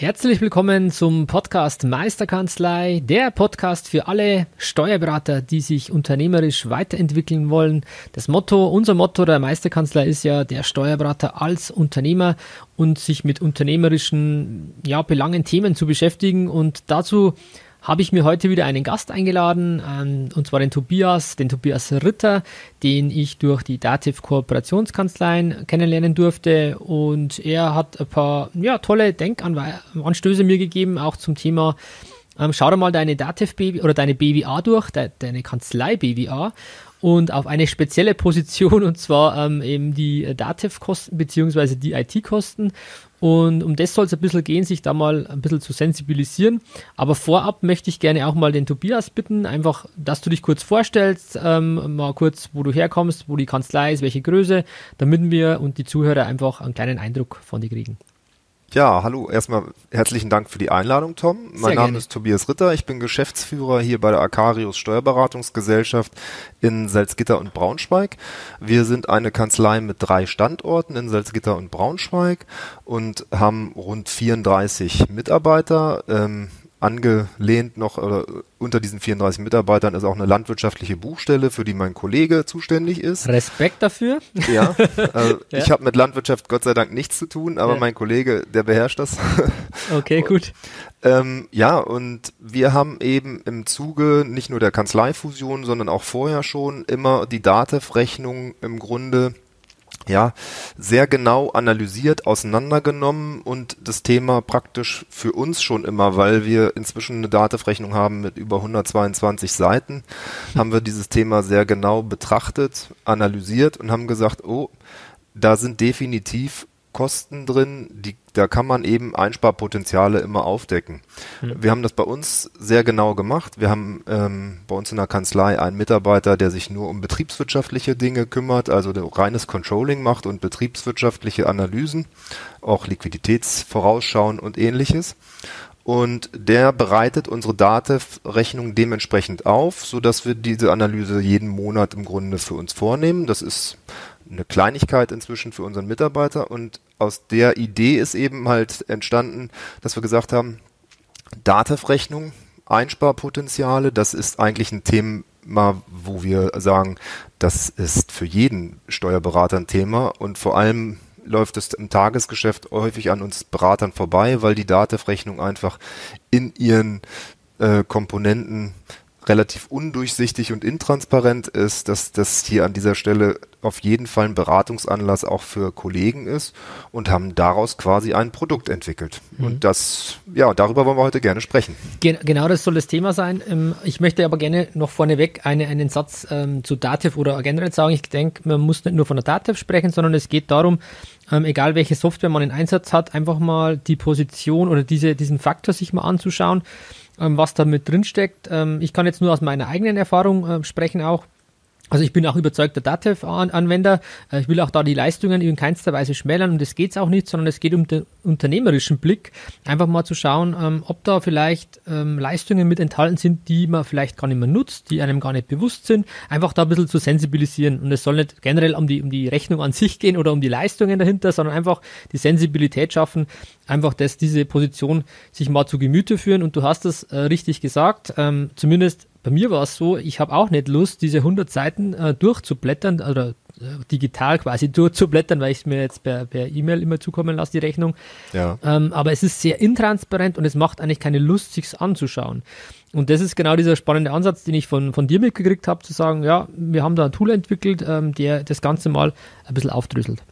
Herzlich willkommen zum Podcast Meisterkanzlei, der Podcast für alle Steuerberater, die sich unternehmerisch weiterentwickeln wollen. Das Motto, unser Motto der Meisterkanzlei ist ja der Steuerberater als Unternehmer und sich mit unternehmerischen ja, Belangen, Themen zu beschäftigen und dazu habe ich mir heute wieder einen Gast eingeladen, ähm, und zwar den Tobias, den Tobias Ritter, den ich durch die Dativ Kooperationskanzleien kennenlernen durfte. Und er hat ein paar ja, tolle Denkanstöße mir gegeben, auch zum Thema ähm, schau dir mal deine Dativ BW oder deine BWA durch, de, deine Kanzlei BWA und auf eine spezielle Position und zwar ähm, eben die Dativ-Kosten beziehungsweise die IT-Kosten und um das soll es ein bisschen gehen, sich da mal ein bisschen zu sensibilisieren. Aber vorab möchte ich gerne auch mal den Tobias bitten, einfach, dass du dich kurz vorstellst, ähm, mal kurz, wo du herkommst, wo die Kanzlei ist, welche Größe, damit wir und die Zuhörer einfach einen kleinen Eindruck von dir kriegen. Ja, hallo. Erstmal herzlichen Dank für die Einladung, Tom. Sehr mein Name gerne. ist Tobias Ritter. Ich bin Geschäftsführer hier bei der Acarius Steuerberatungsgesellschaft in Salzgitter und Braunschweig. Wir sind eine Kanzlei mit drei Standorten in Salzgitter und Braunschweig und haben rund 34 Mitarbeiter. Ähm, angelehnt noch oder unter diesen 34 Mitarbeitern ist auch eine landwirtschaftliche Buchstelle, für die mein Kollege zuständig ist. Respekt dafür. Ja, äh, ja. ich habe mit Landwirtschaft Gott sei Dank nichts zu tun, aber ja. mein Kollege, der beherrscht das. Okay, gut. ähm, ja, und wir haben eben im Zuge nicht nur der Kanzleifusion, sondern auch vorher schon immer die DATEV-Rechnung im Grunde ja, sehr genau analysiert, auseinandergenommen und das Thema praktisch für uns schon immer, weil wir inzwischen eine Datenrechnung haben mit über 122 Seiten, haben wir dieses Thema sehr genau betrachtet, analysiert und haben gesagt, oh, da sind definitiv Kosten drin, die, da kann man eben Einsparpotenziale immer aufdecken. Mhm. Wir haben das bei uns sehr genau gemacht. Wir haben ähm, bei uns in der Kanzlei einen Mitarbeiter, der sich nur um betriebswirtschaftliche Dinge kümmert, also reines Controlling macht und betriebswirtschaftliche Analysen, auch Liquiditätsvorausschauen und ähnliches und der bereitet unsere DATEV-Rechnung dementsprechend auf, so dass wir diese Analyse jeden Monat im Grunde für uns vornehmen. Das ist eine Kleinigkeit inzwischen für unseren Mitarbeiter und aus der Idee ist eben halt entstanden, dass wir gesagt haben, Datev-Rechnung, Einsparpotenziale, das ist eigentlich ein Thema, wo wir sagen, das ist für jeden Steuerberater ein Thema und vor allem läuft es im Tagesgeschäft häufig an uns Beratern vorbei, weil die Datev-Rechnung einfach in ihren äh, Komponenten relativ undurchsichtig und intransparent ist, dass das hier an dieser Stelle auf jeden Fall ein Beratungsanlass auch für Kollegen ist und haben daraus quasi ein Produkt entwickelt. Mhm. Und das, ja, darüber wollen wir heute gerne sprechen. Gen genau das soll das Thema sein. Ähm, ich möchte aber gerne noch vorneweg eine, einen Satz ähm, zu Dativ oder generell sagen. Ich denke, man muss nicht nur von der Dativ sprechen, sondern es geht darum, ähm, egal welche Software man in Einsatz hat, einfach mal die Position oder diese, diesen Faktor sich mal anzuschauen was da mit drin steckt. Ähm, ich kann jetzt nur aus meiner eigenen Erfahrung äh, sprechen auch. Also ich bin auch überzeugter Datev-Anwender. Äh, ich will auch da die Leistungen in keinster Weise schmälern und das geht auch nicht, sondern es geht um den unternehmerischen Blick. Einfach mal zu schauen, ähm, ob da vielleicht ähm, Leistungen mit enthalten sind, die man vielleicht gar nicht mehr nutzt, die einem gar nicht bewusst sind. Einfach da ein bisschen zu sensibilisieren. Und es soll nicht generell um die, um die Rechnung an sich gehen oder um die Leistungen dahinter, sondern einfach die Sensibilität schaffen, einfach dass diese Position sich mal zu Gemüte führen. Und du hast es äh, richtig gesagt, ähm, zumindest bei mir war es so, ich habe auch nicht Lust, diese 100 Seiten äh, durchzublättern oder äh, digital quasi durchzublättern, weil ich es mir jetzt per, per E-Mail immer zukommen lasse, die Rechnung. Ja. Ähm, aber es ist sehr intransparent und es macht eigentlich keine Lust, sich anzuschauen. Und das ist genau dieser spannende Ansatz, den ich von, von dir mitgekriegt habe, zu sagen, ja, wir haben da ein Tool entwickelt, ähm, der das Ganze mal ein bisschen aufdrüsselt.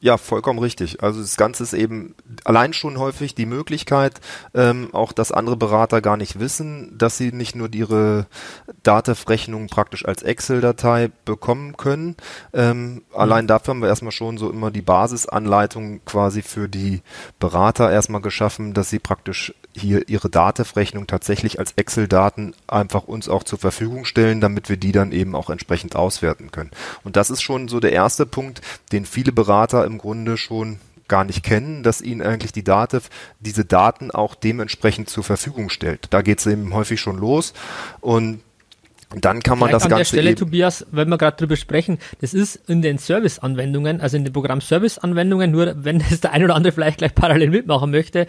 Ja, vollkommen richtig. Also das Ganze ist eben allein schon häufig die Möglichkeit, ähm, auch dass andere Berater gar nicht wissen, dass sie nicht nur ihre DATEV-Rechnung praktisch als Excel-Datei bekommen können. Ähm, mhm. Allein dafür haben wir erstmal schon so immer die Basisanleitung quasi für die Berater erstmal geschaffen, dass sie praktisch hier ihre DATEV-Rechnung tatsächlich als Excel-Daten einfach uns auch zur Verfügung stellen, damit wir die dann eben auch entsprechend auswerten können. Und das ist schon so der erste Punkt, den viele Berater im Grunde schon gar nicht kennen, dass ihnen eigentlich die Dativ diese Daten auch dementsprechend zur Verfügung stellt. Da geht es eben häufig schon los und dann kann man Vielleicht das an Ganze. An der Stelle, Tobias, wenn wir gerade drüber sprechen, das ist in den Service-Anwendungen, also in den Programm-Service-Anwendungen, nur wenn das der ein oder andere vielleicht gleich parallel mitmachen möchte,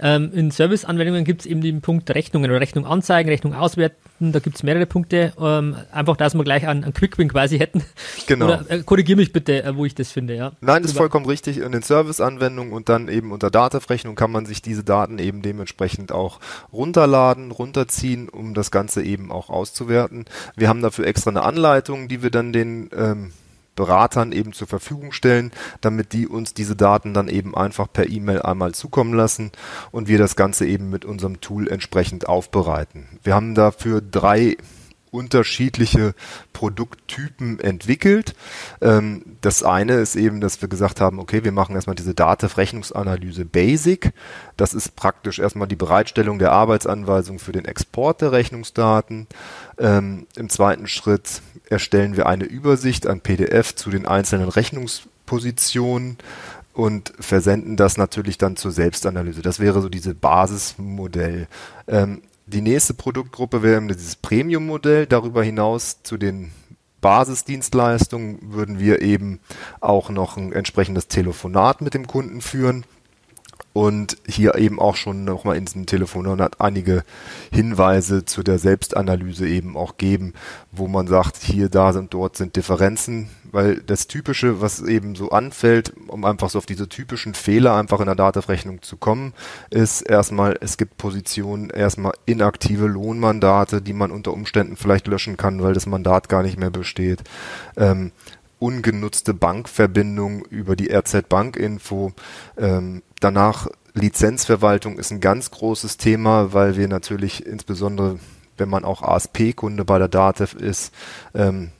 ähm, in Service-Anwendungen gibt es eben den Punkt Rechnungen oder Rechnung anzeigen, Rechnung auswerten, da gibt es mehrere Punkte, ähm, einfach, dass wir gleich einen, einen Quick-Win quasi hätten. Genau. Oder äh, korrigiere mich bitte, äh, wo ich das finde, ja. Nein, das ist vollkommen richtig. In den Service-Anwendungen und dann eben unter Dativ-Rechnung kann man sich diese Daten eben dementsprechend auch runterladen, runterziehen, um das Ganze eben auch auszuwerten. Wir haben dafür extra eine Anleitung, die wir dann den ähm, Beratern eben zur Verfügung stellen, damit die uns diese Daten dann eben einfach per E-Mail einmal zukommen lassen und wir das Ganze eben mit unserem Tool entsprechend aufbereiten. Wir haben dafür drei unterschiedliche Produkttypen entwickelt. Ähm, das eine ist eben, dass wir gesagt haben, okay, wir machen erstmal diese Datenrechnungsanalyse Basic. Das ist praktisch erstmal die Bereitstellung der Arbeitsanweisung für den Export der Rechnungsdaten. Ähm, Im zweiten Schritt erstellen wir eine Übersicht an PDF zu den einzelnen Rechnungspositionen und versenden das natürlich dann zur Selbstanalyse. Das wäre so diese Basismodell. Ähm, die nächste Produktgruppe wäre dieses Premium-Modell. Darüber hinaus zu den Basisdienstleistungen würden wir eben auch noch ein entsprechendes Telefonat mit dem Kunden führen und hier eben auch schon nochmal in diesem Telefonat einige Hinweise zu der Selbstanalyse eben auch geben, wo man sagt, hier, da sind, dort sind Differenzen, weil das Typische, was eben so anfällt, um einfach so auf diese typischen Fehler einfach in der Datenrechnung zu kommen, ist erstmal, es gibt Positionen, erstmal inaktive Lohnmandate, die man unter Umständen vielleicht löschen kann, weil das Mandat gar nicht mehr besteht. Ähm, ungenutzte Bankverbindung über die RZ Bankinfo. Ähm, danach Lizenzverwaltung ist ein ganz großes Thema, weil wir natürlich insbesondere, wenn man auch ASP-Kunde bei der DATEV ist, ähm,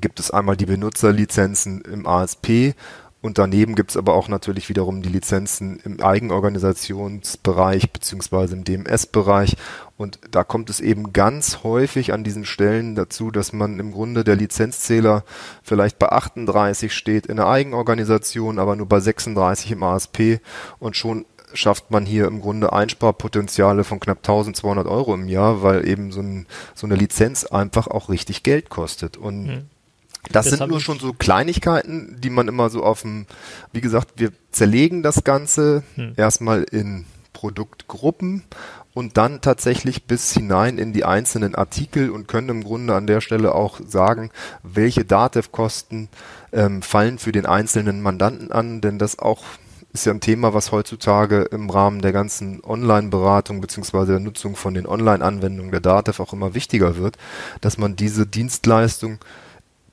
gibt es einmal die Benutzerlizenzen im ASP und daneben gibt es aber auch natürlich wiederum die Lizenzen im Eigenorganisationsbereich beziehungsweise im DMS-Bereich. Und da kommt es eben ganz häufig an diesen Stellen dazu, dass man im Grunde der Lizenzzähler vielleicht bei 38 steht in der Eigenorganisation, aber nur bei 36 im ASP und schon schafft man hier im Grunde Einsparpotenziale von knapp 1200 Euro im Jahr, weil eben so, ein, so eine Lizenz einfach auch richtig Geld kostet. Und mhm. Das, das sind nur schon so Kleinigkeiten, die man immer so auf dem, wie gesagt, wir zerlegen das Ganze hm. erstmal in Produktgruppen und dann tatsächlich bis hinein in die einzelnen Artikel und können im Grunde an der Stelle auch sagen, welche Datev-Kosten ähm, fallen für den einzelnen Mandanten an, denn das auch ist ja ein Thema, was heutzutage im Rahmen der ganzen Online-Beratung beziehungsweise der Nutzung von den Online-Anwendungen der Datev auch immer wichtiger wird, dass man diese Dienstleistung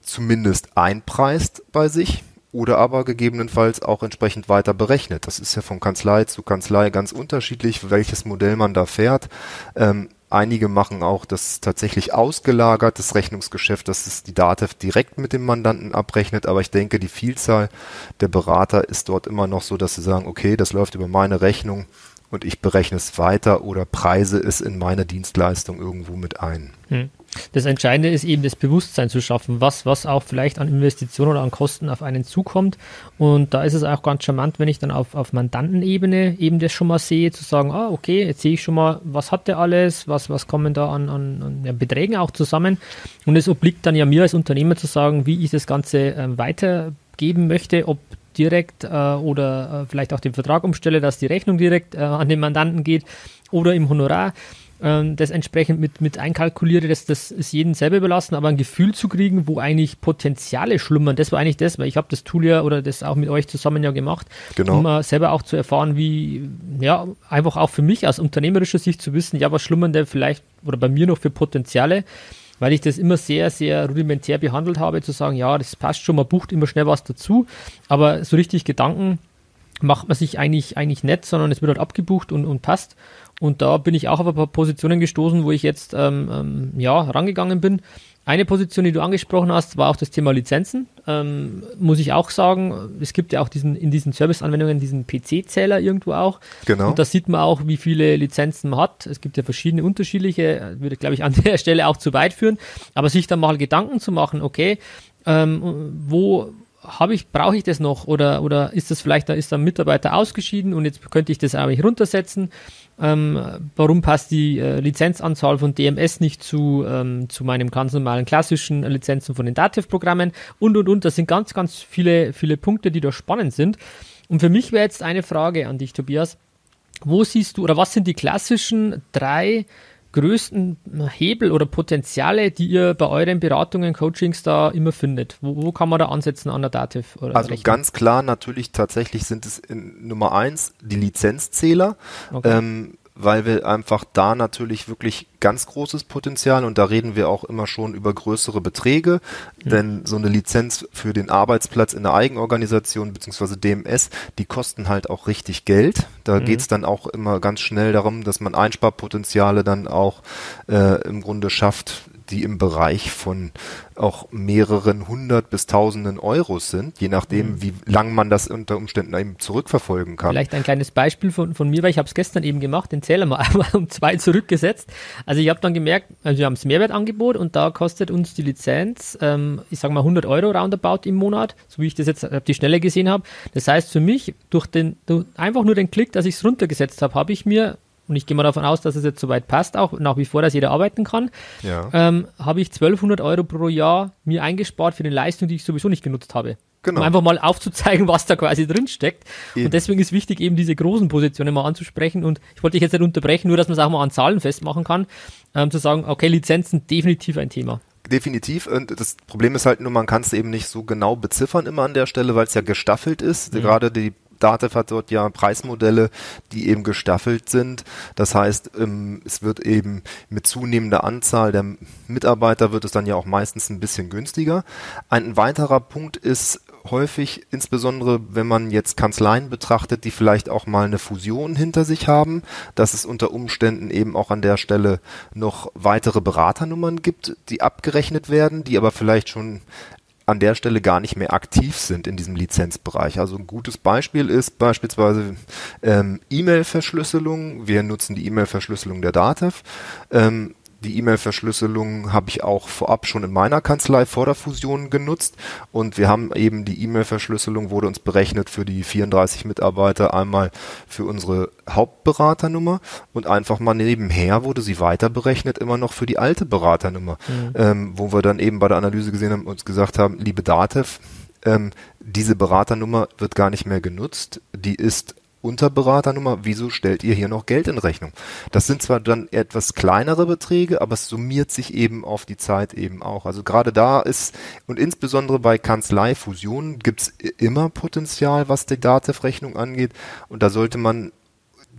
zumindest einpreist bei sich oder aber gegebenenfalls auch entsprechend weiter berechnet. Das ist ja von Kanzlei zu Kanzlei ganz unterschiedlich, welches Modell man da fährt. Ähm, einige machen auch das tatsächlich ausgelagertes Rechnungsgeschäft, dass es die DATEV direkt mit dem Mandanten abrechnet, aber ich denke, die Vielzahl der Berater ist dort immer noch so, dass sie sagen, okay, das läuft über meine Rechnung und ich berechne es weiter oder preise es in meine Dienstleistung irgendwo mit ein. Hm. Das Entscheidende ist eben das Bewusstsein zu schaffen, was, was auch vielleicht an Investitionen oder an Kosten auf einen zukommt. Und da ist es auch ganz charmant, wenn ich dann auf, auf Mandantenebene eben das schon mal sehe, zu sagen, ah, okay, jetzt sehe ich schon mal, was hat der alles, was, was kommen da an, an, an ja, Beträgen auch zusammen. Und es obliegt dann ja mir als Unternehmer zu sagen, wie ich das Ganze äh, weitergeben möchte, ob direkt äh, oder äh, vielleicht auch den Vertrag umstelle, dass die Rechnung direkt äh, an den Mandanten geht oder im Honorar ähm, das entsprechend mit, mit einkalkuliere, das, das ist jedem selber überlassen, aber ein Gefühl zu kriegen, wo eigentlich Potenziale schlummern, das war eigentlich das, weil ich habe das Tool ja oder das auch mit euch zusammen ja gemacht, genau. um uh, selber auch zu erfahren, wie, ja, einfach auch für mich aus unternehmerischer Sicht zu wissen, ja, was schlummern denn vielleicht oder bei mir noch für Potenziale, weil ich das immer sehr, sehr rudimentär behandelt habe, zu sagen, ja, das passt schon, man bucht immer schnell was dazu, aber so richtig Gedanken macht man sich eigentlich, eigentlich nett, sondern es wird halt abgebucht und, und passt. Und da bin ich auch auf ein paar Positionen gestoßen, wo ich jetzt ähm, ähm, ja, rangegangen bin. Eine Position, die du angesprochen hast, war auch das Thema Lizenzen. Ähm, muss ich auch sagen, es gibt ja auch diesen, in diesen Serviceanwendungen diesen PC-Zähler irgendwo auch. Genau. Und da sieht man auch, wie viele Lizenzen man hat. Es gibt ja verschiedene unterschiedliche, würde, glaube ich, an der Stelle auch zu weit führen. Aber sich dann mal Gedanken zu machen, okay, ähm, wo habe ich, brauche ich das noch oder, oder ist das vielleicht, da ist ein Mitarbeiter ausgeschieden und jetzt könnte ich das eigentlich runtersetzen? Ähm, warum passt die äh, Lizenzanzahl von DMS nicht zu, ähm, zu meinem ganz normalen klassischen Lizenzen von den Dativ-Programmen und und und. Das sind ganz, ganz viele, viele Punkte, die da spannend sind. Und für mich wäre jetzt eine Frage an dich, Tobias. Wo siehst du oder was sind die klassischen drei größten Hebel oder Potenziale, die ihr bei euren Beratungen, Coachings da immer findet? Wo, wo kann man da ansetzen an der Dativ? also ganz klar, natürlich tatsächlich sind es in, Nummer eins die Lizenzzähler. Okay. Ähm, weil wir einfach da natürlich wirklich ganz großes Potenzial und da reden wir auch immer schon über größere Beträge, mhm. denn so eine Lizenz für den Arbeitsplatz in der Eigenorganisation beziehungsweise DMS, die kosten halt auch richtig Geld. Da mhm. geht's dann auch immer ganz schnell darum, dass man Einsparpotenziale dann auch äh, im Grunde schafft, die im Bereich von auch mehreren hundert bis tausenden Euros sind, je nachdem, mhm. wie lang man das unter Umständen eben zurückverfolgen kann. Vielleicht ein kleines Beispiel von, von mir, weil ich habe es gestern eben gemacht, den Zähler mal einmal um zwei zurückgesetzt. Also ich habe dann gemerkt, also wir haben das Mehrwertangebot und da kostet uns die Lizenz, ähm, ich sage mal 100 Euro roundabout im Monat, so wie ich das jetzt auf die Schnelle gesehen habe. Das heißt für mich, durch den, durch einfach nur den Klick, dass ich es runtergesetzt habe, habe ich mir und ich gehe mal davon aus, dass es jetzt soweit passt, auch nach wie vor, dass jeder arbeiten kann, ja. ähm, habe ich 1200 Euro pro Jahr mir eingespart für eine Leistung, die ich sowieso nicht genutzt habe. Genau. Um einfach mal aufzuzeigen, was da quasi drin steckt. Eben. Und deswegen ist wichtig, eben diese großen Positionen mal anzusprechen. Und ich wollte dich jetzt nicht unterbrechen, nur dass man es auch mal an Zahlen festmachen kann, ähm, zu sagen, okay, Lizenzen definitiv ein Thema. Definitiv. Und das Problem ist halt nur, man kann es eben nicht so genau beziffern immer an der Stelle, weil es ja gestaffelt ist. Mhm. Gerade die Datev hat dort ja Preismodelle, die eben gestaffelt sind. Das heißt, ähm, es wird eben mit zunehmender Anzahl der Mitarbeiter wird es dann ja auch meistens ein bisschen günstiger. Ein weiterer Punkt ist häufig, insbesondere wenn man jetzt Kanzleien betrachtet, die vielleicht auch mal eine Fusion hinter sich haben, dass es unter Umständen eben auch an der Stelle noch weitere Beraternummern gibt, die abgerechnet werden, die aber vielleicht schon an der Stelle gar nicht mehr aktiv sind in diesem Lizenzbereich. Also ein gutes Beispiel ist beispielsweise ähm, E-Mail-Verschlüsselung. Wir nutzen die E-Mail-Verschlüsselung der DATEV. Ähm, die E-Mail-Verschlüsselung habe ich auch vorab schon in meiner Kanzlei vor der Fusion genutzt. Und wir haben eben die E-Mail-Verschlüsselung wurde uns berechnet für die 34 Mitarbeiter einmal für unsere Hauptberaternummer. Und einfach mal nebenher wurde sie weiter berechnet immer noch für die alte Beraternummer, mhm. ähm, wo wir dann eben bei der Analyse gesehen haben und uns gesagt haben, liebe Datev, ähm, diese Beraternummer wird gar nicht mehr genutzt, die ist Unterberaternummer, wieso stellt ihr hier noch Geld in Rechnung? Das sind zwar dann etwas kleinere Beträge, aber es summiert sich eben auf die Zeit eben auch. Also gerade da ist, und insbesondere bei Kanzleifusionen gibt es immer Potenzial, was die Datev-Rechnung angeht. Und da sollte man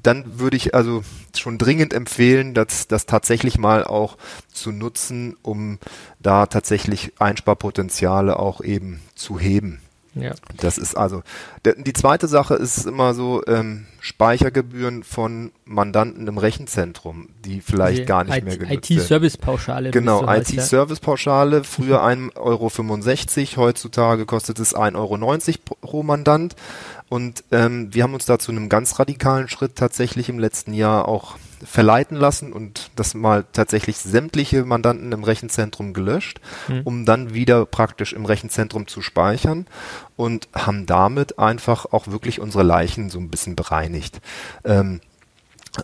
dann würde ich also schon dringend empfehlen, das, das tatsächlich mal auch zu nutzen, um da tatsächlich Einsparpotenziale auch eben zu heben. Ja. Das ist also die zweite Sache ist immer so ähm, Speichergebühren von Mandanten im Rechenzentrum, die vielleicht die gar nicht I mehr genutzt werden. IT-Service-Pauschale. Genau, IT-Service-Pauschale. Früher 1,65 Euro, heutzutage kostet es 1,90 Euro pro Mandant. Und ähm, wir haben uns da zu einem ganz radikalen Schritt tatsächlich im letzten Jahr auch verleiten lassen und das mal tatsächlich sämtliche Mandanten im Rechenzentrum gelöscht, mhm. um dann wieder praktisch im Rechenzentrum zu speichern und haben damit einfach auch wirklich unsere Leichen so ein bisschen bereinigt. Ähm,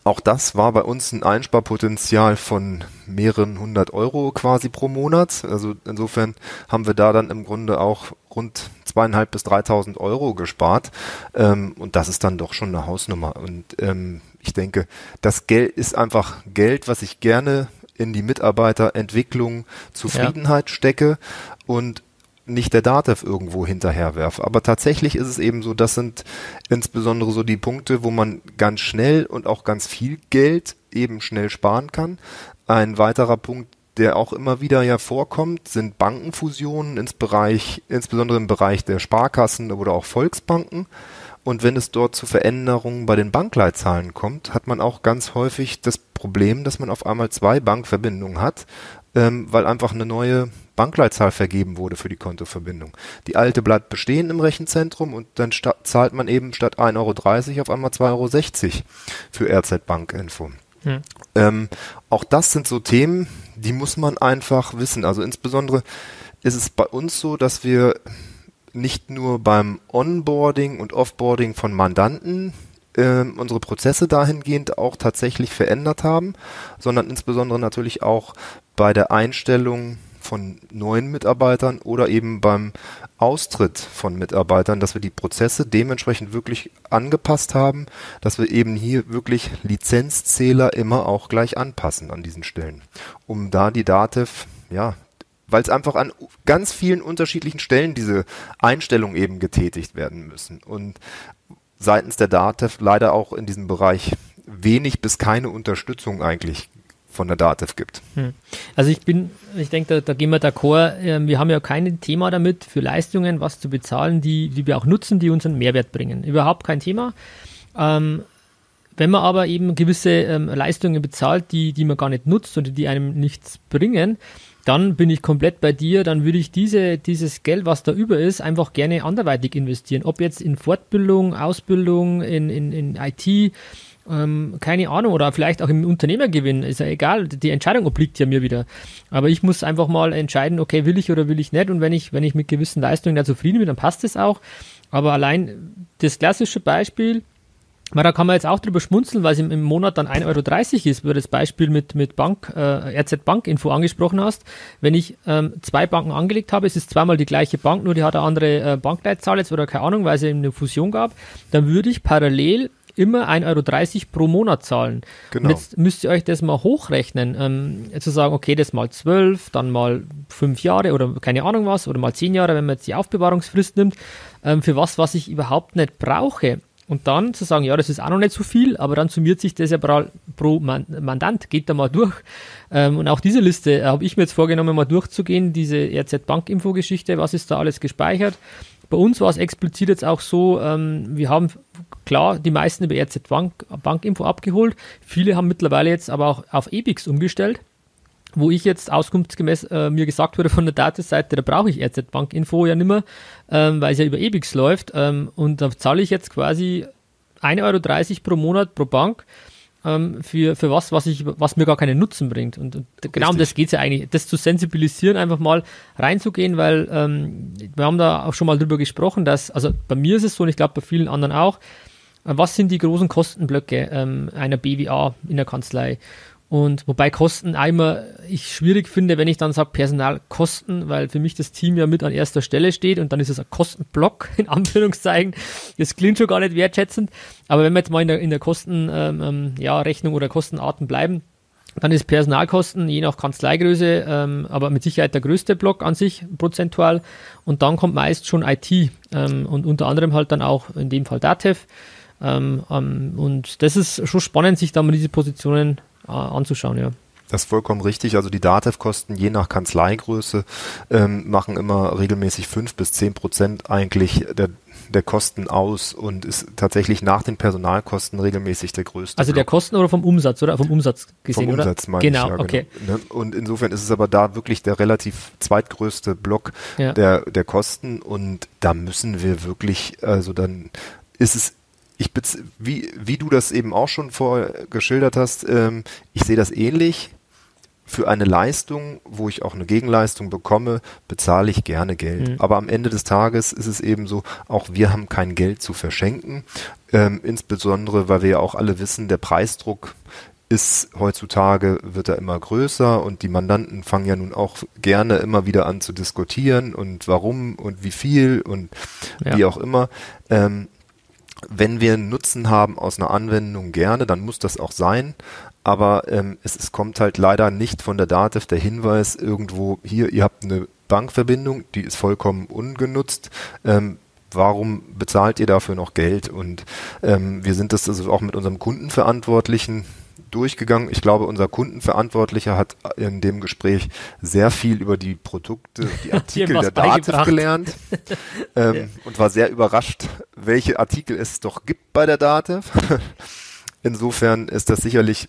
auch das war bei uns ein Einsparpotenzial von mehreren hundert Euro quasi pro Monat. Also insofern haben wir da dann im Grunde auch rund zweieinhalb bis dreitausend Euro gespart. Ähm, und das ist dann doch schon eine Hausnummer. Und ähm, ich denke, das Geld ist einfach Geld, was ich gerne in die Mitarbeiterentwicklung, Zufriedenheit ja. stecke und nicht der Datev irgendwo hinterherwerfe. Aber tatsächlich ist es eben so, das sind insbesondere so die Punkte, wo man ganz schnell und auch ganz viel Geld eben schnell sparen kann. Ein weiterer Punkt, der auch immer wieder ja vorkommt, sind Bankenfusionen ins Bereich, insbesondere im Bereich der Sparkassen oder auch Volksbanken. Und wenn es dort zu Veränderungen bei den Bankleitzahlen kommt, hat man auch ganz häufig das Problem, dass man auf einmal zwei Bankverbindungen hat, ähm, weil einfach eine neue Bankleitzahl vergeben wurde für die Kontoverbindung. Die alte bleibt bestehen im Rechenzentrum und dann zahlt man eben statt 1,30 Euro auf einmal 2,60 Euro für RZ Bankinfo. Hm. Ähm, auch das sind so Themen, die muss man einfach wissen. Also insbesondere ist es bei uns so, dass wir nicht nur beim Onboarding und Offboarding von Mandanten äh, unsere Prozesse dahingehend auch tatsächlich verändert haben, sondern insbesondere natürlich auch bei der Einstellung von neuen Mitarbeitern oder eben beim Austritt von Mitarbeitern, dass wir die Prozesse dementsprechend wirklich angepasst haben, dass wir eben hier wirklich Lizenzzähler immer auch gleich anpassen an diesen Stellen, um da die Dativ ja weil es einfach an ganz vielen unterschiedlichen Stellen diese Einstellungen eben getätigt werden müssen. Und seitens der DATEV leider auch in diesem Bereich wenig bis keine Unterstützung eigentlich von der DATEV gibt. Hm. Also ich bin, ich denke, da, da gehen wir d'accord. Ähm, wir haben ja kein Thema damit, für Leistungen was zu bezahlen, die, die wir auch nutzen, die uns einen Mehrwert bringen. Überhaupt kein Thema. Ähm, wenn man aber eben gewisse ähm, Leistungen bezahlt, die, die man gar nicht nutzt oder die einem nichts bringen, dann bin ich komplett bei dir, dann würde ich diese, dieses Geld, was da über ist, einfach gerne anderweitig investieren. Ob jetzt in Fortbildung, Ausbildung, in, in, in IT, ähm, keine Ahnung, oder vielleicht auch im Unternehmergewinn, ist ja egal, die Entscheidung obliegt ja mir wieder. Aber ich muss einfach mal entscheiden, okay, will ich oder will ich nicht und wenn ich, wenn ich mit gewissen Leistungen da zufrieden bin, dann passt es auch. Aber allein das klassische Beispiel, weil da kann man jetzt auch drüber schmunzeln, weil es im, im Monat dann 1,30 Euro ist, wo du das Beispiel mit, mit Bank, äh, RZ Bank Info angesprochen hast. Wenn ich ähm, zwei Banken angelegt habe, es ist zweimal die gleiche Bank, nur die hat eine andere äh, Bankleitzahl jetzt oder keine Ahnung, weil es eben eine Fusion gab, dann würde ich parallel immer 1,30 Euro pro Monat zahlen. Genau. Und jetzt müsst ihr euch das mal hochrechnen, ähm, zu sagen, okay, das mal zwölf, dann mal fünf Jahre oder keine Ahnung was, oder mal zehn Jahre, wenn man jetzt die Aufbewahrungsfrist nimmt, ähm, für was, was ich überhaupt nicht brauche. Und dann zu sagen, ja, das ist auch noch nicht so viel, aber dann summiert sich das ja pro, Mandant, geht da mal durch. Ähm, und auch diese Liste äh, habe ich mir jetzt vorgenommen, mal durchzugehen, diese RZ Bank Info Geschichte, was ist da alles gespeichert. Bei uns war es explizit jetzt auch so, ähm, wir haben klar die meisten über RZ Bank, Bankinfo abgeholt. Viele haben mittlerweile jetzt aber auch auf EBIX umgestellt wo ich jetzt auskunftsgemäß äh, mir gesagt wurde von der Datenseite, da brauche ich RZ Bank Info ja nicht mehr, ähm, weil es ja über EBIX läuft. Ähm, und da zahle ich jetzt quasi 1,30 Euro pro Monat pro Bank ähm, für, für was, was, ich, was mir gar keinen Nutzen bringt. Und, und genau um das geht es ja eigentlich, das zu sensibilisieren, einfach mal reinzugehen, weil ähm, wir haben da auch schon mal drüber gesprochen, dass, also bei mir ist es so und ich glaube bei vielen anderen auch, äh, was sind die großen Kostenblöcke ähm, einer BWA in der Kanzlei? Und wobei Kosten einmal ich schwierig finde, wenn ich dann sage Personalkosten, weil für mich das Team ja mit an erster Stelle steht und dann ist es ein Kostenblock in Anführungszeichen. Das klingt schon gar nicht wertschätzend. Aber wenn wir jetzt mal in der, in der Kostenrechnung ähm, ähm, ja, oder Kostenarten bleiben, dann ist Personalkosten je nach Kanzleigröße, ähm, aber mit Sicherheit der größte Block an sich prozentual. Und dann kommt meist schon IT ähm, und unter anderem halt dann auch in dem Fall DATEV. Ähm, ähm, und das ist schon spannend, sich da mal diese Positionen anzuschauen, ja. Das ist vollkommen richtig. Also die DATEV-Kosten je nach Kanzleigröße ähm, machen immer regelmäßig fünf bis zehn Prozent eigentlich der, der Kosten aus und ist tatsächlich nach den Personalkosten regelmäßig der größte. Also Block. der Kosten oder vom Umsatz oder vom Umsatz gesehen, vom Umsatz oder? Genau, ich, ja, okay. Genau. Und insofern ist es aber da wirklich der relativ zweitgrößte Block ja. der, der Kosten und da müssen wir wirklich, also dann ist es ich wie, wie du das eben auch schon vorgeschildert hast, ähm, ich sehe das ähnlich. Für eine Leistung, wo ich auch eine Gegenleistung bekomme, bezahle ich gerne Geld. Mhm. Aber am Ende des Tages ist es eben so, auch wir haben kein Geld zu verschenken. Ähm, insbesondere, weil wir ja auch alle wissen, der Preisdruck ist heutzutage, wird er immer größer und die Mandanten fangen ja nun auch gerne immer wieder an zu diskutieren und warum und wie viel und ja. wie auch immer. Ähm, wenn wir Nutzen haben aus einer Anwendung gerne, dann muss das auch sein. Aber ähm, es, es kommt halt leider nicht von der DATEV der Hinweis irgendwo, hier, ihr habt eine Bankverbindung, die ist vollkommen ungenutzt. Ähm, warum bezahlt ihr dafür noch Geld? Und ähm, wir sind das also auch mit unserem Kundenverantwortlichen durchgegangen. Ich glaube, unser Kundenverantwortlicher hat in dem Gespräch sehr viel über die Produkte, die Artikel der Dativ gelernt ähm, ja. und war sehr überrascht, welche Artikel es doch gibt bei der Dativ. Insofern ist das sicherlich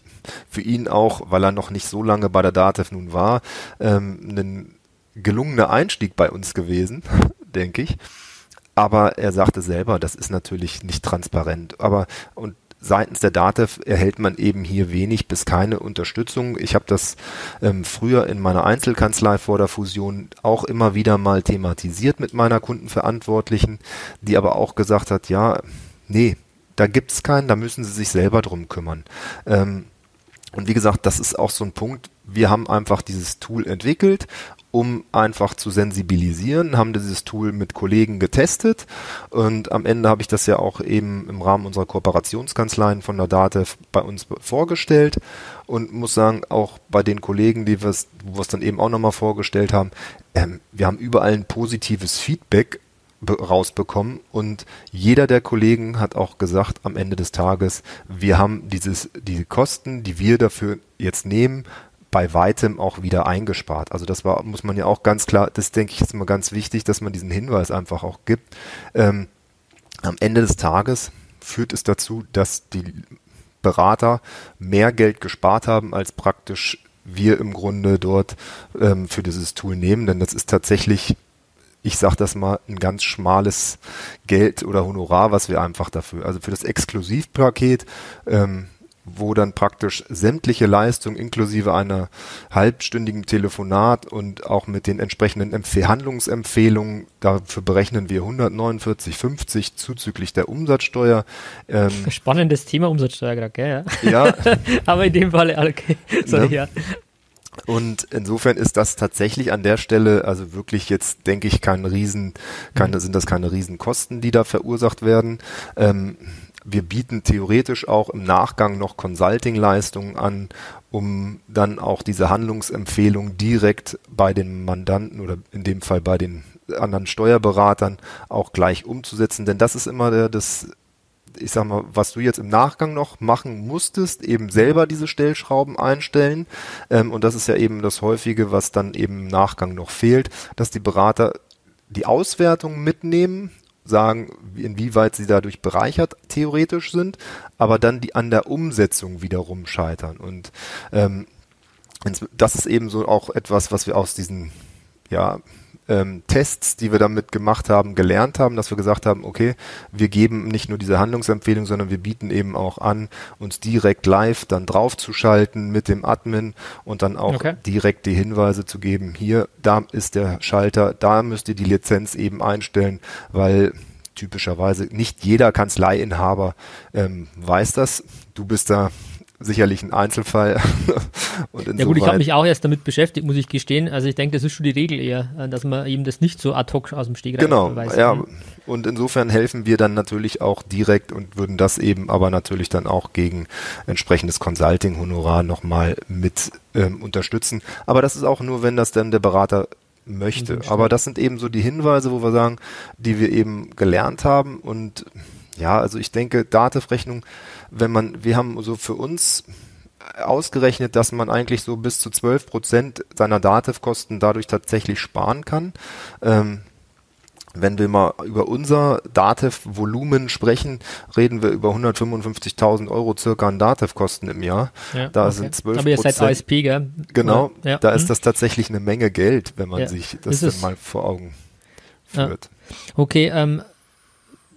für ihn auch, weil er noch nicht so lange bei der Datev nun war, ähm, ein gelungener Einstieg bei uns gewesen, denke ich. Aber er sagte selber, das ist natürlich nicht transparent. Aber und seitens der DATEV erhält man eben hier wenig bis keine Unterstützung. Ich habe das ähm, früher in meiner Einzelkanzlei vor der Fusion auch immer wieder mal thematisiert mit meiner Kundenverantwortlichen, die aber auch gesagt hat, ja, nee, da gibt's keinen, da müssen sie sich selber drum kümmern. Ähm, und wie gesagt, das ist auch so ein Punkt. Wir haben einfach dieses Tool entwickelt, um einfach zu sensibilisieren, haben dieses Tool mit Kollegen getestet und am Ende habe ich das ja auch eben im Rahmen unserer Kooperationskanzleien von der DATEV bei uns vorgestellt und muss sagen, auch bei den Kollegen, die wir es dann eben auch nochmal vorgestellt haben, ähm, wir haben überall ein positives Feedback rausbekommen und jeder der Kollegen hat auch gesagt am Ende des Tages, wir haben dieses, diese Kosten, die wir dafür jetzt nehmen, bei weitem auch wieder eingespart. Also das war, muss man ja auch ganz klar, das denke ich ist immer ganz wichtig, dass man diesen Hinweis einfach auch gibt. Ähm, am Ende des Tages führt es dazu, dass die Berater mehr Geld gespart haben, als praktisch wir im Grunde dort ähm, für dieses Tool nehmen, denn das ist tatsächlich ich sag das mal, ein ganz schmales Geld oder Honorar, was wir einfach dafür, also für das Exklusivpaket, ähm, wo dann praktisch sämtliche Leistungen inklusive einer halbstündigen Telefonat und auch mit den entsprechenden Verhandlungsempfehlungen, dafür berechnen wir 149,50 zuzüglich der Umsatzsteuer. Ähm, Spannendes Thema Umsatzsteuer gerade, gell? Ja. ja. Aber in dem Fall, okay. Sorry, ne? ja. Und insofern ist das tatsächlich an der Stelle, also wirklich jetzt denke ich kein Riesen, keine, sind das keine Riesenkosten, die da verursacht werden. Ähm, wir bieten theoretisch auch im Nachgang noch Consulting-Leistungen an, um dann auch diese Handlungsempfehlung direkt bei den Mandanten oder in dem Fall bei den anderen Steuerberatern auch gleich umzusetzen. Denn das ist immer der, das ich sag mal, was du jetzt im Nachgang noch machen musstest, eben selber diese Stellschrauben einstellen. Ähm, und das ist ja eben das Häufige, was dann eben im Nachgang noch fehlt, dass die Berater die Auswertung mitnehmen, sagen, inwieweit sie dadurch bereichert theoretisch sind, aber dann die an der Umsetzung wiederum scheitern. Und ähm, das ist eben so auch etwas, was wir aus diesen ja, ähm, Tests, die wir damit gemacht haben, gelernt haben, dass wir gesagt haben, okay, wir geben nicht nur diese Handlungsempfehlung, sondern wir bieten eben auch an, uns direkt live dann draufzuschalten mit dem Admin und dann auch okay. direkt die Hinweise zu geben, hier, da ist der Schalter, da müsst ihr die Lizenz eben einstellen, weil typischerweise nicht jeder Kanzleiinhaber ähm, weiß das. Du bist da sicherlich ein Einzelfall. ja gut, ich habe mich auch erst damit beschäftigt, muss ich gestehen. Also ich denke, das ist schon die Regel eher, dass man eben das nicht so ad hoc aus dem Stegreif genau, weiß. Genau, ja. Mhm. Und insofern helfen wir dann natürlich auch direkt und würden das eben aber natürlich dann auch gegen entsprechendes Consulting-Honorar nochmal mit ähm, unterstützen. Aber das ist auch nur, wenn das dann der Berater möchte. Aber das sind eben so die Hinweise, wo wir sagen, die wir eben gelernt haben und ja, also ich denke, Dativ-Rechnung, wenn man, wir haben so für uns ausgerechnet, dass man eigentlich so bis zu 12 Prozent seiner Dativ-Kosten dadurch tatsächlich sparen kann. Ähm, wenn wir mal über unser Datev-Volumen sprechen, reden wir über 155.000 Euro circa an Datev-Kosten im Jahr. Ja, da okay. sind 12 Aber ihr seid ASP, gell? Genau, ja. da hm. ist das tatsächlich eine Menge Geld, wenn man ja. sich das dann mal vor Augen führt. Okay, ähm,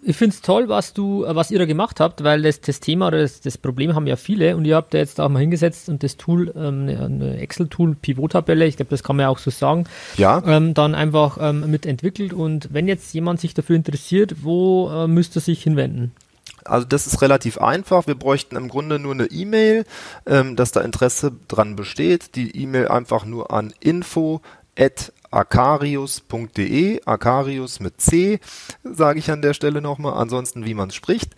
ich finde es toll, was du, äh, was ihr da gemacht habt, weil das, das Thema oder das, das, Problem haben ja viele und ihr habt da jetzt auch mal hingesetzt und das Tool, ähm, eine Excel-Tool, Pivot-Tabelle, ich glaube, das kann man ja auch so sagen, ja. ähm, dann einfach ähm, mitentwickelt und wenn jetzt jemand sich dafür interessiert, wo äh, müsste er sich hinwenden? Also das ist relativ einfach. Wir bräuchten im Grunde nur eine E-Mail, ähm, dass da Interesse dran besteht. Die E-Mail einfach nur an info at akarius.de, Akarius mit C, sage ich an der Stelle nochmal, ansonsten wie man spricht,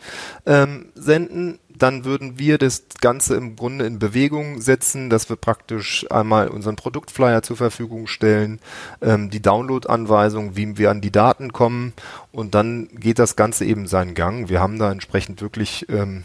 ähm, senden. Dann würden wir das Ganze im Grunde in Bewegung setzen, dass wir praktisch einmal unseren Produktflyer zur Verfügung stellen, ähm, die Download-Anweisung, wie wir an die Daten kommen und dann geht das Ganze eben seinen Gang. Wir haben da entsprechend wirklich ähm,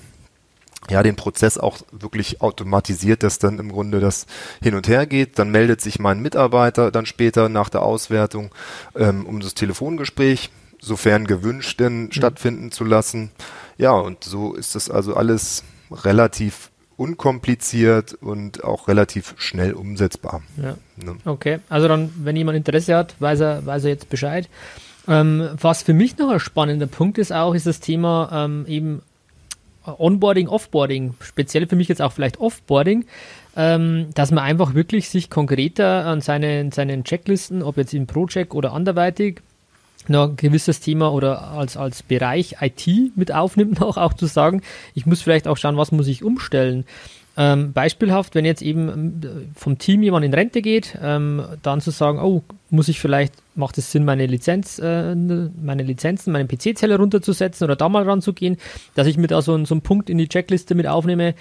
ja, den Prozess auch wirklich automatisiert, dass dann im Grunde das hin und her geht. Dann meldet sich mein Mitarbeiter dann später nach der Auswertung ähm, um das Telefongespräch, sofern gewünscht denn mhm. stattfinden zu lassen. Ja, und so ist das also alles relativ unkompliziert und auch relativ schnell umsetzbar. Ja. Ne? Okay, also dann, wenn jemand Interesse hat, weiß er, weiß er jetzt Bescheid. Ähm, was für mich noch ein spannender Punkt ist auch, ist das Thema ähm, eben Onboarding, Offboarding, speziell für mich jetzt auch vielleicht Offboarding, ähm, dass man einfach wirklich sich konkreter an seinen, seinen Checklisten, ob jetzt im Project oder anderweitig, noch ein gewisses Thema oder als, als Bereich IT mit aufnimmt, noch auch zu sagen, ich muss vielleicht auch schauen, was muss ich umstellen. Ähm, beispielhaft, wenn jetzt eben ähm, vom Team jemand in Rente geht, ähm, dann zu sagen, oh, muss ich vielleicht, macht es Sinn, meine Lizenz, äh, meine Lizenzen, meine PC-Zelle runterzusetzen oder da mal ranzugehen, dass ich mir da so, so einen Punkt in die Checkliste mit aufnehme.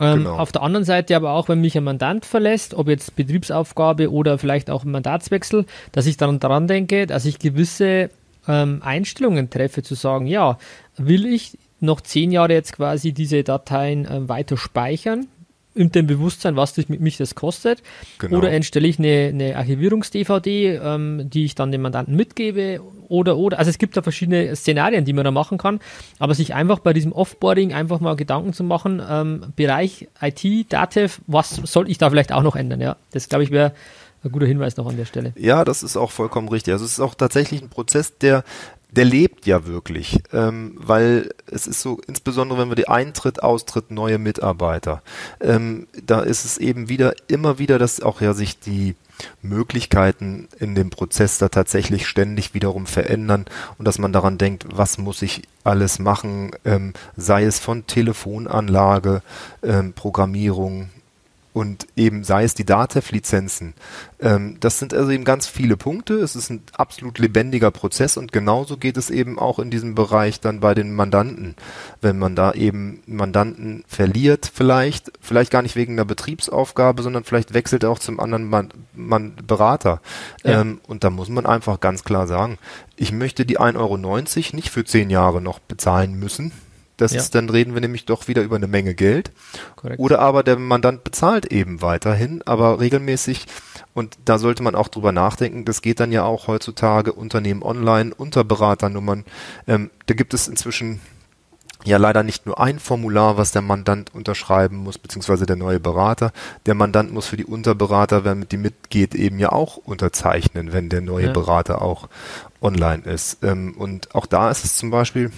Ähm, genau. Auf der anderen Seite aber auch, wenn mich ein Mandant verlässt, ob jetzt Betriebsaufgabe oder vielleicht auch ein Mandatswechsel, dass ich dann daran denke, dass ich gewisse ähm, Einstellungen treffe, zu sagen, ja, will ich noch zehn Jahre jetzt quasi diese Dateien äh, weiter speichern, in dem Bewusstsein, was das mit mich das kostet. Genau. Oder entstelle ich eine, eine Archivierungs-DVD, ähm, die ich dann dem Mandanten mitgebe. Oder, oder, also es gibt da verschiedene Szenarien, die man da machen kann. Aber sich einfach bei diesem Offboarding einfach mal Gedanken zu machen, ähm, Bereich IT, Datev, was soll ich da vielleicht auch noch ändern? Ja, das glaube ich wäre ein guter Hinweis noch an der Stelle. Ja, das ist auch vollkommen richtig. Also es ist auch tatsächlich ein Prozess, der der lebt ja wirklich, ähm, weil es ist so, insbesondere wenn wir die Eintritt, Austritt, neue Mitarbeiter, ähm, da ist es eben wieder, immer wieder, dass auch ja sich die Möglichkeiten in dem Prozess da tatsächlich ständig wiederum verändern und dass man daran denkt, was muss ich alles machen, ähm, sei es von Telefonanlage, ähm, Programmierung, und eben sei es die Datev-Lizenzen. Ähm, das sind also eben ganz viele Punkte. Es ist ein absolut lebendiger Prozess und genauso geht es eben auch in diesem Bereich dann bei den Mandanten. Wenn man da eben Mandanten verliert vielleicht, vielleicht gar nicht wegen einer Betriebsaufgabe, sondern vielleicht wechselt er auch zum anderen Man Man Berater. Ja. Ähm, und da muss man einfach ganz klar sagen, ich möchte die 1,90 Euro nicht für zehn Jahre noch bezahlen müssen das ja. ist, dann reden wir nämlich doch wieder über eine Menge Geld. Korrekt. Oder aber der Mandant bezahlt eben weiterhin, aber regelmäßig. Und da sollte man auch drüber nachdenken. Das geht dann ja auch heutzutage Unternehmen online, unter Beraternummern. Ähm, da gibt es inzwischen ja leider nicht nur ein Formular, was der Mandant unterschreiben muss, beziehungsweise der neue Berater. Der Mandant muss für die Unterberater, wenn mit die mitgeht, eben ja auch unterzeichnen, wenn der neue ja. Berater auch online ist. Ähm, und auch da ist es zum Beispiel,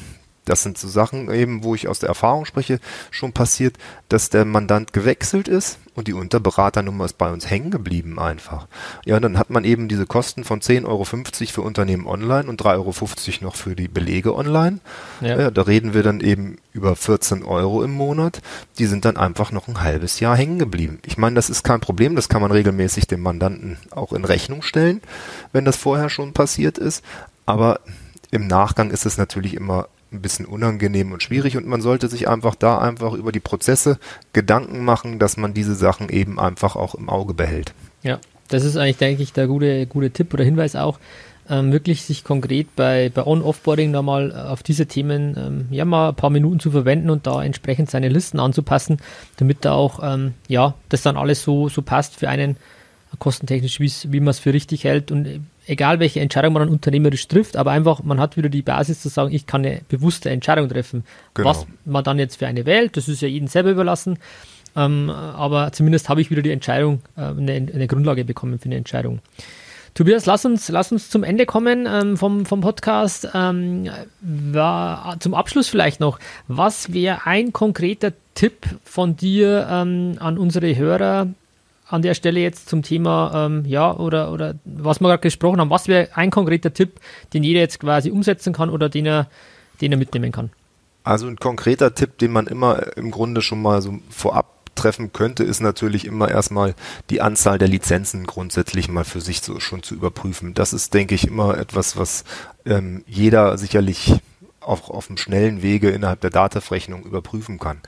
das sind so Sachen eben, wo ich aus der Erfahrung spreche, schon passiert, dass der Mandant gewechselt ist und die Unterberaternummer ist bei uns hängen geblieben einfach. Ja, dann hat man eben diese Kosten von 10,50 Euro für Unternehmen online und 3,50 Euro noch für die Belege online. Ja. ja. da reden wir dann eben über 14 Euro im Monat. Die sind dann einfach noch ein halbes Jahr hängen geblieben. Ich meine, das ist kein Problem, das kann man regelmäßig dem Mandanten auch in Rechnung stellen, wenn das vorher schon passiert ist. Aber im Nachgang ist es natürlich immer ein bisschen unangenehm und schwierig und man sollte sich einfach da einfach über die Prozesse Gedanken machen, dass man diese Sachen eben einfach auch im Auge behält. Ja, das ist eigentlich, denke ich, der gute, gute Tipp oder Hinweis auch, ähm, wirklich sich konkret bei, bei On-Offboarding da mal äh, auf diese Themen ähm, ja mal ein paar Minuten zu verwenden und da entsprechend seine Listen anzupassen, damit da auch ähm, ja das dann alles so, so passt für einen kostentechnisch, wie man es für richtig hält und egal welche Entscheidung man dann unternehmerisch trifft, aber einfach, man hat wieder die Basis zu sagen, ich kann eine bewusste Entscheidung treffen. Genau. Was man dann jetzt für eine wählt, das ist ja jedem selber überlassen. Ähm, aber zumindest habe ich wieder die Entscheidung, äh, eine, eine, Grundlage bekommen für eine Entscheidung. Tobias, lass uns, lass uns zum Ende kommen ähm, vom, vom Podcast. Ähm, war, zum Abschluss vielleicht noch, was wäre ein konkreter Tipp von dir ähm, an unsere Hörer, an der Stelle jetzt zum Thema, ähm, ja, oder, oder was wir gerade gesprochen haben, was wäre ein konkreter Tipp, den jeder jetzt quasi umsetzen kann oder den er, den er mitnehmen kann? Also ein konkreter Tipp, den man immer im Grunde schon mal so vorab treffen könnte, ist natürlich immer erstmal die Anzahl der Lizenzen grundsätzlich mal für sich so schon zu überprüfen. Das ist, denke ich, immer etwas, was ähm, jeder sicherlich auch auf dem schnellen Wege innerhalb der Datenrechnung überprüfen kann.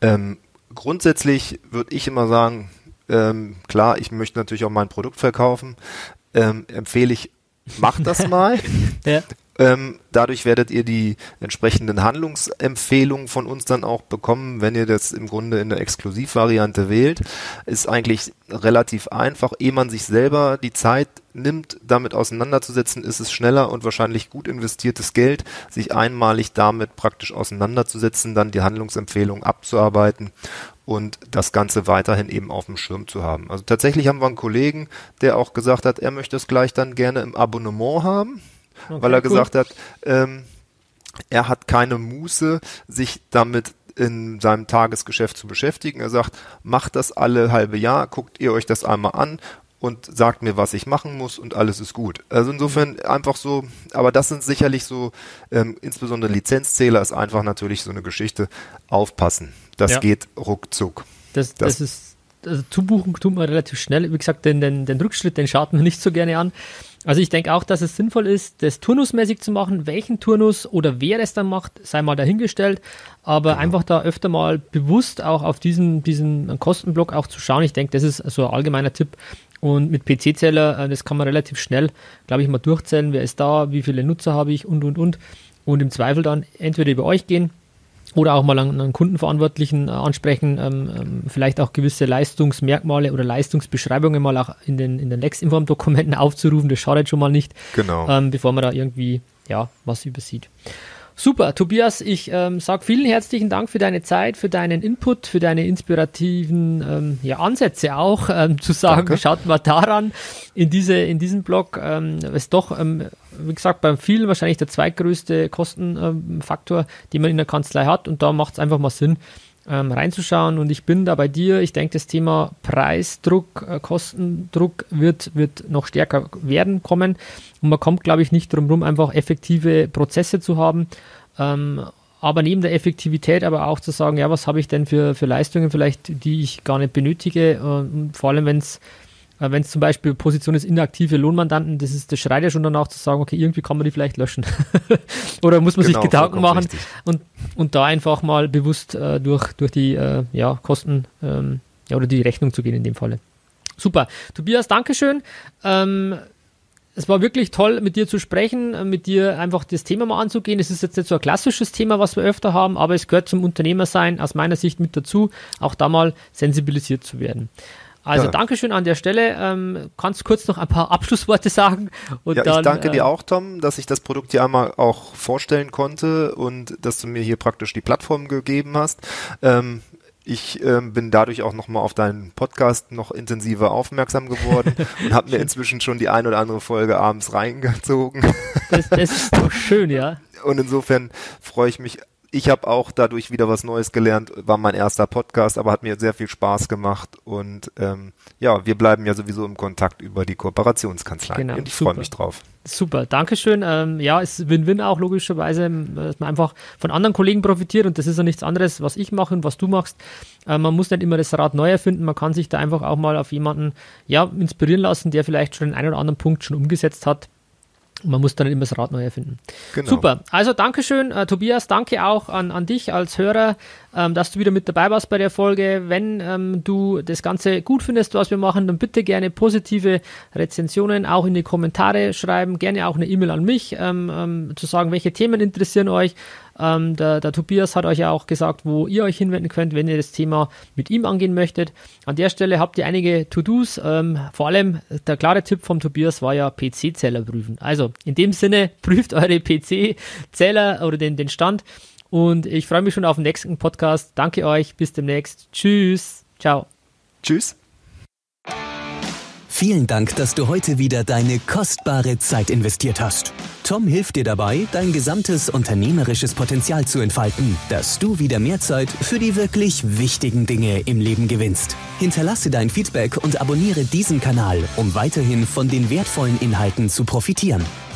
Ähm, grundsätzlich würde ich immer sagen, ähm, klar, ich möchte natürlich auch mein Produkt verkaufen. Ähm, empfehle ich, mach das mal. ja. Ähm, dadurch werdet ihr die entsprechenden Handlungsempfehlungen von uns dann auch bekommen, wenn ihr das im Grunde in der Exklusivvariante wählt. Ist eigentlich relativ einfach. Ehe man sich selber die Zeit nimmt, damit auseinanderzusetzen, ist es schneller und wahrscheinlich gut investiertes Geld, sich einmalig damit praktisch auseinanderzusetzen, dann die Handlungsempfehlungen abzuarbeiten und das Ganze weiterhin eben auf dem Schirm zu haben. Also tatsächlich haben wir einen Kollegen, der auch gesagt hat, er möchte es gleich dann gerne im Abonnement haben okay, weil er cool. gesagt hat, ähm, er hat keine Muße, sich damit in seinem Tagesgeschäft zu beschäftigen. Er sagt, macht das alle halbe Jahr, guckt ihr euch das einmal an und sagt mir, was ich machen muss und alles ist gut. Also insofern einfach so, aber das sind sicherlich so, ähm, insbesondere Lizenzzähler ist einfach natürlich so eine Geschichte, aufpassen. Das ja. geht ruckzuck. Das, das, das ist, also Zubuchen tut man relativ schnell. Wie gesagt, den, den, den Rückschritt, den schaut man nicht so gerne an. Also ich denke auch, dass es sinnvoll ist, das turnusmäßig zu machen. Welchen Turnus oder wer es dann macht, sei mal dahingestellt. Aber genau. einfach da öfter mal bewusst auch auf diesen, diesen Kostenblock auch zu schauen. Ich denke, das ist so ein allgemeiner Tipp. Und mit PC-Zähler, äh, das kann man relativ schnell, glaube ich, mal durchzählen. Wer ist da? Wie viele Nutzer habe ich? Und, und, und. Und im Zweifel dann entweder über euch gehen oder auch mal einen, einen Kundenverantwortlichen äh, ansprechen, ähm, ähm, vielleicht auch gewisse Leistungsmerkmale oder Leistungsbeschreibungen mal auch in den, in den Lex-Inform-Dokumenten aufzurufen, das schadet schon mal nicht, genau. ähm, bevor man da irgendwie ja, was übersieht. Super, Tobias, ich ähm, sage vielen herzlichen Dank für deine Zeit, für deinen Input, für deine inspirativen ähm, ja, Ansätze auch, ähm, zu sagen, Danke. schaut mal daran, in, diese, in diesem Blog ähm, ist doch, ähm, wie gesagt, beim vielen wahrscheinlich der zweitgrößte Kostenfaktor, den man in der Kanzlei hat und da macht es einfach mal Sinn, ähm, reinzuschauen. Und ich bin da bei dir. Ich denke, das Thema Preisdruck, äh, Kostendruck wird, wird noch stärker werden kommen. Und man kommt, glaube ich, nicht drum herum, einfach effektive Prozesse zu haben. Ähm, aber neben der Effektivität aber auch zu sagen, ja, was habe ich denn für, für Leistungen vielleicht, die ich gar nicht benötige. Äh, vor allem, wenn es wenn es zum Beispiel Position ist inaktive Lohnmandanten, das ist, das schreit ja schon danach zu sagen, okay, irgendwie kann man die vielleicht löschen. Oder muss man genau, sich Gedanken machen und, und da einfach mal bewusst äh, durch, durch die äh, ja, Kosten ähm, ja, oder die Rechnung zu gehen in dem Falle. Super. Tobias, Dankeschön. Ähm, es war wirklich toll, mit dir zu sprechen, äh, mit dir einfach das Thema mal anzugehen. Es ist jetzt nicht so ein klassisches Thema, was wir öfter haben, aber es gehört zum Unternehmersein aus meiner Sicht mit dazu, auch da mal sensibilisiert zu werden. Also ja. Dankeschön an der Stelle. Ähm, kannst du kurz noch ein paar Abschlussworte sagen? Ja, dann, ich danke äh, dir auch, Tom, dass ich das Produkt hier einmal auch vorstellen konnte und dass du mir hier praktisch die Plattform gegeben hast. Ähm, ich ähm, bin dadurch auch nochmal auf deinen Podcast noch intensiver aufmerksam geworden und habe mir inzwischen schon die ein oder andere Folge abends reingezogen. Das, das ist doch schön, ja. Und insofern freue ich mich ich habe auch dadurch wieder was Neues gelernt, war mein erster Podcast, aber hat mir sehr viel Spaß gemacht und ähm, ja, wir bleiben ja sowieso im Kontakt über die Kooperationskanzlei genau, und ich freue mich drauf. Super, Dankeschön. Ähm, ja, es ist Win-Win auch logischerweise, dass man einfach von anderen Kollegen profitiert und das ist ja nichts anderes, was ich mache und was du machst. Äh, man muss nicht immer das Rad neu erfinden, man kann sich da einfach auch mal auf jemanden ja, inspirieren lassen, der vielleicht schon den einen oder anderen Punkt schon umgesetzt hat man muss dann immer das Rad neu erfinden. Genau. Super. Also Dankeschön, äh, Tobias. Danke auch an, an dich als Hörer, ähm, dass du wieder mit dabei warst bei der Folge. Wenn ähm, du das Ganze gut findest, was wir machen, dann bitte gerne positive Rezensionen auch in die Kommentare schreiben. Gerne auch eine E-Mail an mich, ähm, ähm zu sagen, welche Themen interessieren euch. Ähm, der, der, Tobias hat euch ja auch gesagt, wo ihr euch hinwenden könnt, wenn ihr das Thema mit ihm angehen möchtet. An der Stelle habt ihr einige To-Dos. Ähm, vor allem der klare Tipp vom Tobias war ja PC-Zähler prüfen. Also in dem Sinne, prüft eure PC-Zähler oder den, den Stand. Und ich freue mich schon auf den nächsten Podcast. Danke euch. Bis demnächst. Tschüss. Ciao. Tschüss. Vielen Dank, dass du heute wieder deine kostbare Zeit investiert hast. Tom hilft dir dabei, dein gesamtes unternehmerisches Potenzial zu entfalten, dass du wieder mehr Zeit für die wirklich wichtigen Dinge im Leben gewinnst. Hinterlasse dein Feedback und abonniere diesen Kanal, um weiterhin von den wertvollen Inhalten zu profitieren.